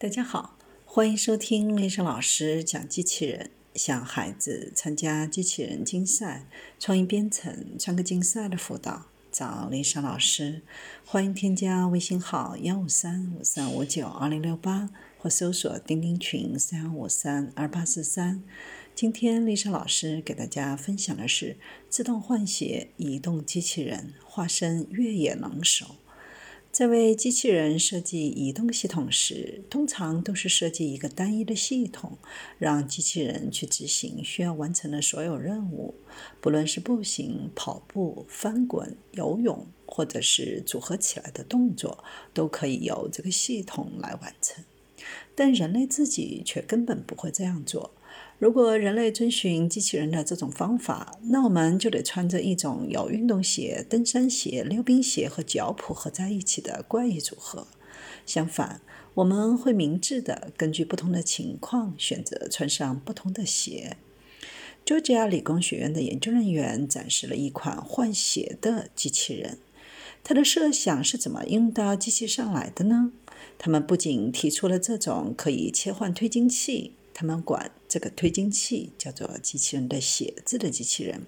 大家好，欢迎收听丽莎老师讲机器人。向孩子参加机器人竞赛、创意编程、创客竞赛的辅导，找丽莎老师。欢迎添加微信号幺五三五三五九二零六八，或搜索钉钉群三五三二八四三。今天丽莎老师给大家分享的是自动换血移动机器人，化身越野能手。在为机器人设计移动系统时，通常都是设计一个单一的系统，让机器人去执行需要完成的所有任务，不论是步行、跑步、翻滚、游泳，或者是组合起来的动作，都可以由这个系统来完成。但人类自己却根本不会这样做。如果人类遵循机器人的这种方法，那我们就得穿着一种有运动鞋、登山鞋、溜冰鞋和脚蹼合在一起的怪异组合。相反，我们会明智地根据不同的情况选择穿上不同的鞋。佐治亚理工学院的研究人员展示了一款换鞋的机器人。他的设想是怎么用到机器上来的呢？他们不仅提出了这种可以切换推进器。他们管这个推进器叫做“机器人的鞋子”的机器人。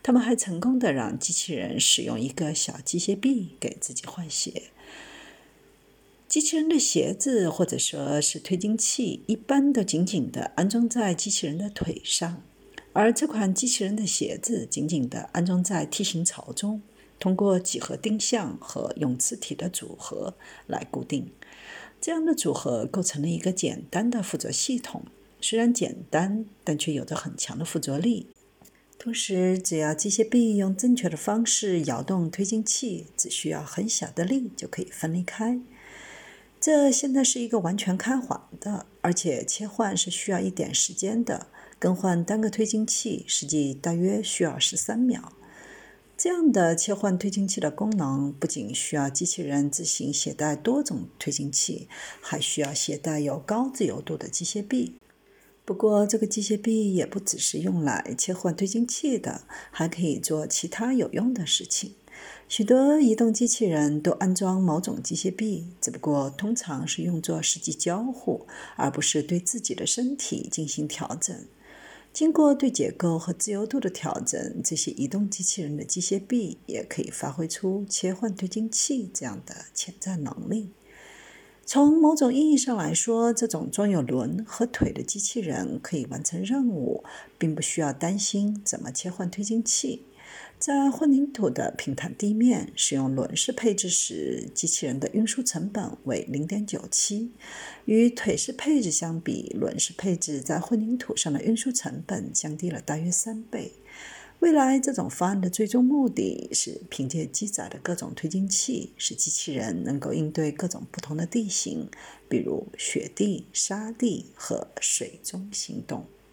他们还成功的让机器人使用一个小机械臂给自己换鞋。机器人的鞋子或者说是推进器，一般都紧紧的安装在机器人的腿上，而这款机器人的鞋子紧紧的安装在梯形槽中，通过几何定向和永磁体的组合来固定。这样的组合构成了一个简单的附着系统。虽然简单，但却有着很强的附着力。同时，只要机械臂用正确的方式摇动推进器，只需要很小的力就可以分离开。这现在是一个完全开环的，而且切换是需要一点时间的。更换单个推进器实际大约需要十三秒。这样的切换推进器的功能，不仅需要机器人自行携带多种推进器，还需要携带有高自由度的机械臂。不过，这个机械臂也不只是用来切换推进器的，还可以做其他有用的事情。许多移动机器人都安装某种机械臂，只不过通常是用作实际交互，而不是对自己的身体进行调整。经过对结构和自由度的调整，这些移动机器人的机械臂也可以发挥出切换推进器这样的潜在能力。从某种意义上来说，这种装有轮和腿的机器人可以完成任务，并不需要担心怎么切换推进器。在混凝土的平坦地面使用轮式配置时，机器人的运输成本为零点九七。与腿式配置相比，轮式配置在混凝土上的运输成本降低了大约三倍。未来，这种方案的最终目的是凭借机载的各种推进器，使机器人能够应对各种不同的地形，比如雪地、沙地和水中行动。